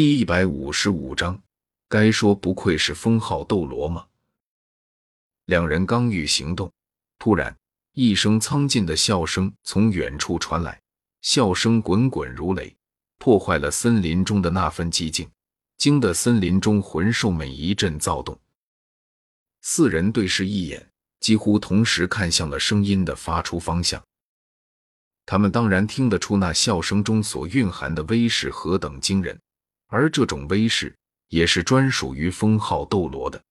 第一百五十五章，该说不愧是封号斗罗吗？两人刚欲行动，突然一声苍劲的笑声从远处传来，笑声滚滚如雷，破坏了森林中的那份寂静，惊得森林中魂兽们一阵躁动。四人对视一眼，几乎同时看向了声音的发出方向。他们当然听得出那笑声中所蕴含的威势何等惊人。而这种威势也是专属于封号斗罗的。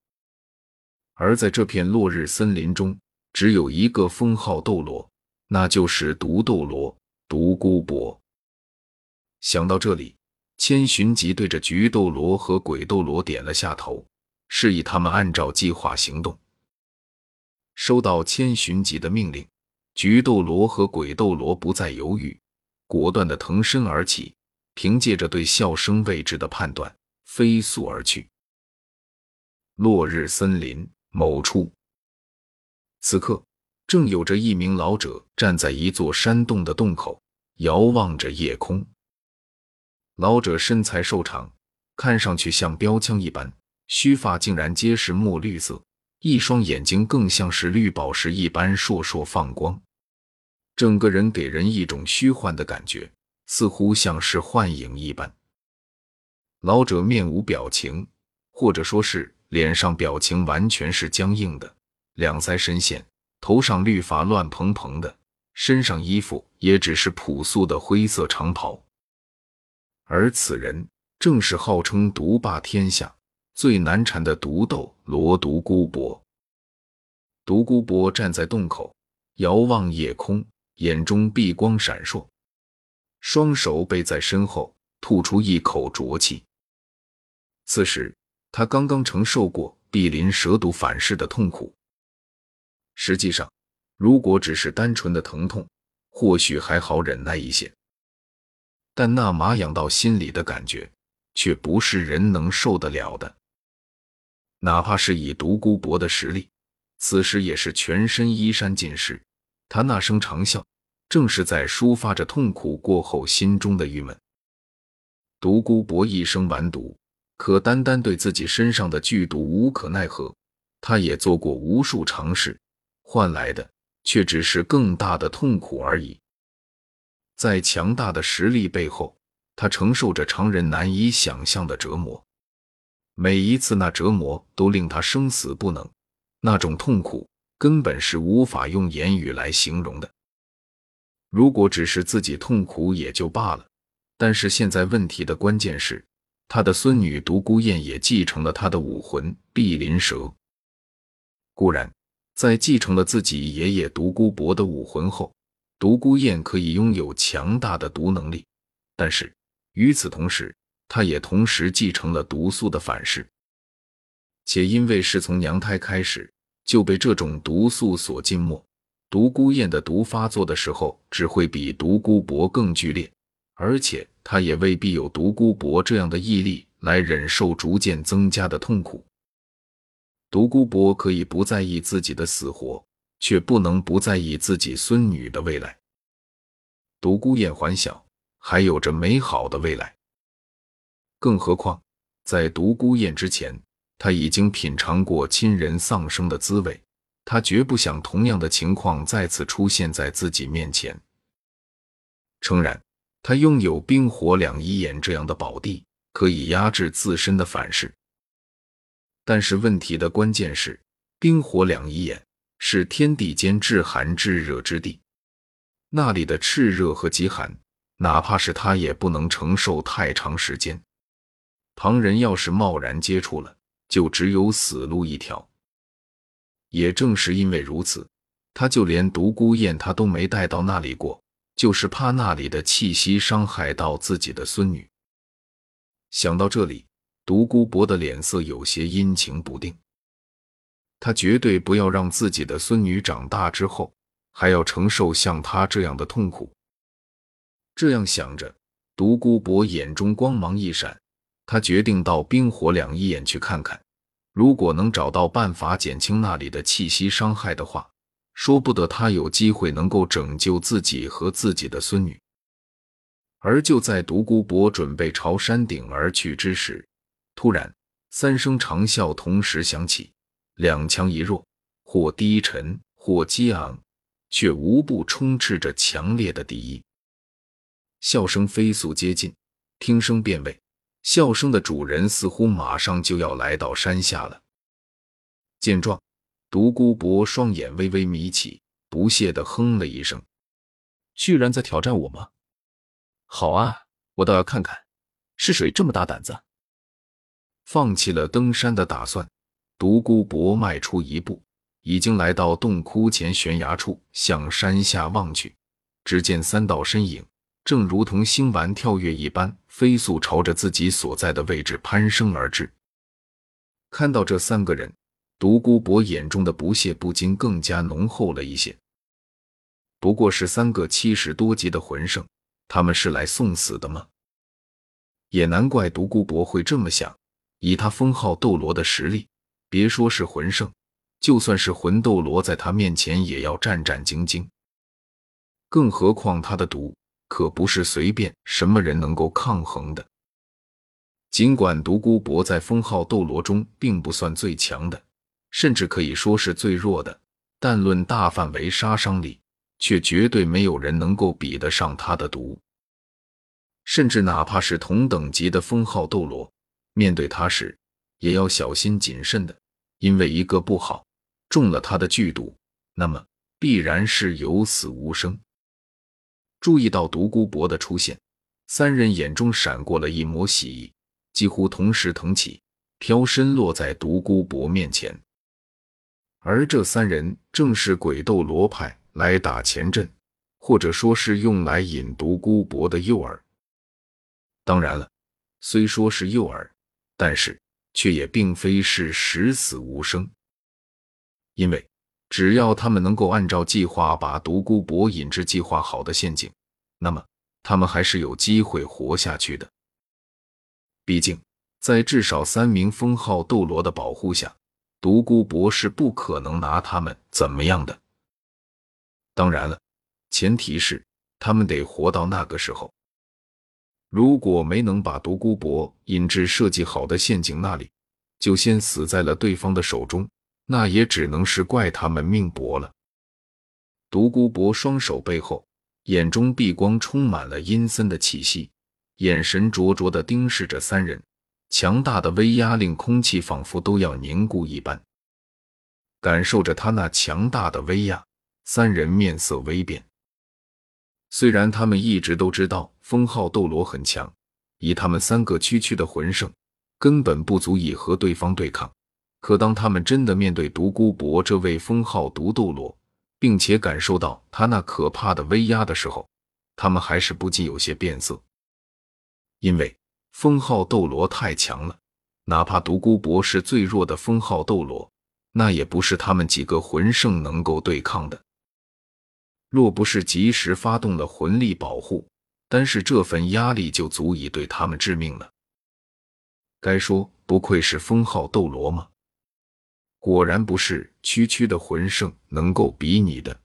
而在这片落日森林中，只有一个封号斗罗，那就是毒斗罗独孤博。想到这里，千寻疾对着菊斗罗和鬼斗罗点了下头，示意他们按照计划行动。收到千寻疾的命令，菊斗罗和鬼斗罗不再犹豫，果断的腾身而起。凭借着对笑声位置的判断，飞速而去。落日森林某处，此刻正有着一名老者站在一座山洞的洞口，遥望着夜空。老者身材瘦长，看上去像标枪一般，须发竟然皆是墨绿色，一双眼睛更像是绿宝石一般烁烁放光，整个人给人一种虚幻的感觉。似乎像是幻影一般。老者面无表情，或者说是脸上表情完全是僵硬的，两腮深陷，头上绿发乱蓬蓬的，身上衣服也只是朴素的灰色长袍。而此人正是号称独霸天下、最难缠的独斗罗独孤博。独孤博站在洞口，遥望夜空，眼中碧光闪烁。双手背在身后，吐出一口浊气。此时，他刚刚承受过碧鳞蛇毒反噬的痛苦。实际上，如果只是单纯的疼痛，或许还好忍耐一些。但那麻痒到心里的感觉，却不是人能受得了的。哪怕是以独孤博的实力，此时也是全身衣衫尽湿。他那声长啸。正是在抒发着痛苦过后心中的郁闷。独孤博一生完毒，可单单对自己身上的剧毒无可奈何。他也做过无数尝试，换来的却只是更大的痛苦而已。在强大的实力背后，他承受着常人难以想象的折磨。每一次那折磨都令他生死不能，那种痛苦根本是无法用言语来形容的。如果只是自己痛苦也就罢了，但是现在问题的关键是，他的孙女独孤雁也继承了他的武魂碧鳞蛇。固然，在继承了自己爷爷独孤博的武魂后，独孤雁可以拥有强大的毒能力，但是与此同时，他也同时继承了毒素的反噬，且因为是从娘胎开始就被这种毒素所浸没。独孤雁的毒发作的时候，只会比独孤博更剧烈，而且他也未必有独孤博这样的毅力来忍受逐渐增加的痛苦。独孤博可以不在意自己的死活，却不能不在意自己孙女的未来。独孤雁还小，还有着美好的未来。更何况，在独孤雁之前，他已经品尝过亲人丧生的滋味。他绝不想同样的情况再次出现在自己面前。诚然，他拥有冰火两仪眼这样的宝地，可以压制自身的反噬。但是问题的关键是，冰火两仪眼是天地间至寒至热之地，那里的炽热和极寒，哪怕是他也不能承受太长时间。旁人要是贸然接触了，就只有死路一条。也正是因为如此，他就连独孤雁他都没带到那里过，就是怕那里的气息伤害到自己的孙女。想到这里，独孤博的脸色有些阴晴不定。他绝对不要让自己的孙女长大之后还要承受像他这样的痛苦。这样想着，独孤博眼中光芒一闪，他决定到冰火两仪眼去看看。如果能找到办法减轻那里的气息伤害的话，说不得他有机会能够拯救自己和自己的孙女。而就在独孤博准备朝山顶而去之时，突然三声长啸同时响起，两强一弱，或低沉，或激昂，却无不充斥着强烈的敌意。笑声飞速接近，听声辨位，笑声的主人似乎马上就要来到山下了。见状，独孤博双眼微微眯起，不屑地哼了一声：“居然在挑战我吗？好啊，我倒要看看是谁这么大胆子。”放弃了登山的打算，独孤博迈出一步，已经来到洞窟前悬崖处，向山下望去。只见三道身影，正如同星丸跳跃一般，飞速朝着自己所在的位置攀升而至。看到这三个人。独孤博眼中的不屑不禁更加浓厚了一些。不过是三个七十多级的魂圣，他们是来送死的吗？也难怪独孤博会这么想。以他封号斗罗的实力，别说是魂圣，就算是魂斗罗，在他面前也要战战兢兢。更何况他的毒可不是随便什么人能够抗衡的。尽管独孤博在封号斗罗中并不算最强的。甚至可以说是最弱的，但论大范围杀伤力，却绝对没有人能够比得上他的毒。甚至哪怕是同等级的封号斗罗，面对他时也要小心谨慎的，因为一个不好中了他的剧毒，那么必然是有死无生。注意到独孤博的出现，三人眼中闪过了一抹喜意，几乎同时腾起，飘身落在独孤博面前。而这三人正是鬼斗罗派来打前阵，或者说是用来引独孤博的诱饵。当然了，虽说是诱饵，但是却也并非是十死无生。因为只要他们能够按照计划把独孤博引至计划好的陷阱，那么他们还是有机会活下去的。毕竟，在至少三名封号斗罗的保护下。独孤博士不可能拿他们怎么样的。当然了，前提是他们得活到那个时候。如果没能把独孤博引至设计好的陷阱那里，就先死在了对方的手中，那也只能是怪他们命薄了。独孤博双手背后，眼中碧光充满了阴森的气息，眼神灼灼地盯视着三人。强大的威压令空气仿佛都要凝固一般。感受着他那强大的威压，三人面色微变。虽然他们一直都知道封号斗罗很强，以他们三个区区的魂圣，根本不足以和对方对抗。可当他们真的面对独孤博这位封号独斗罗，并且感受到他那可怕的威压的时候，他们还是不禁有些变色，因为。封号斗罗太强了，哪怕独孤博是最弱的封号斗罗，那也不是他们几个魂圣能够对抗的。若不是及时发动了魂力保护，单是这份压力就足以对他们致命了。该说不愧是封号斗罗吗？果然不是区区的魂圣能够比拟的。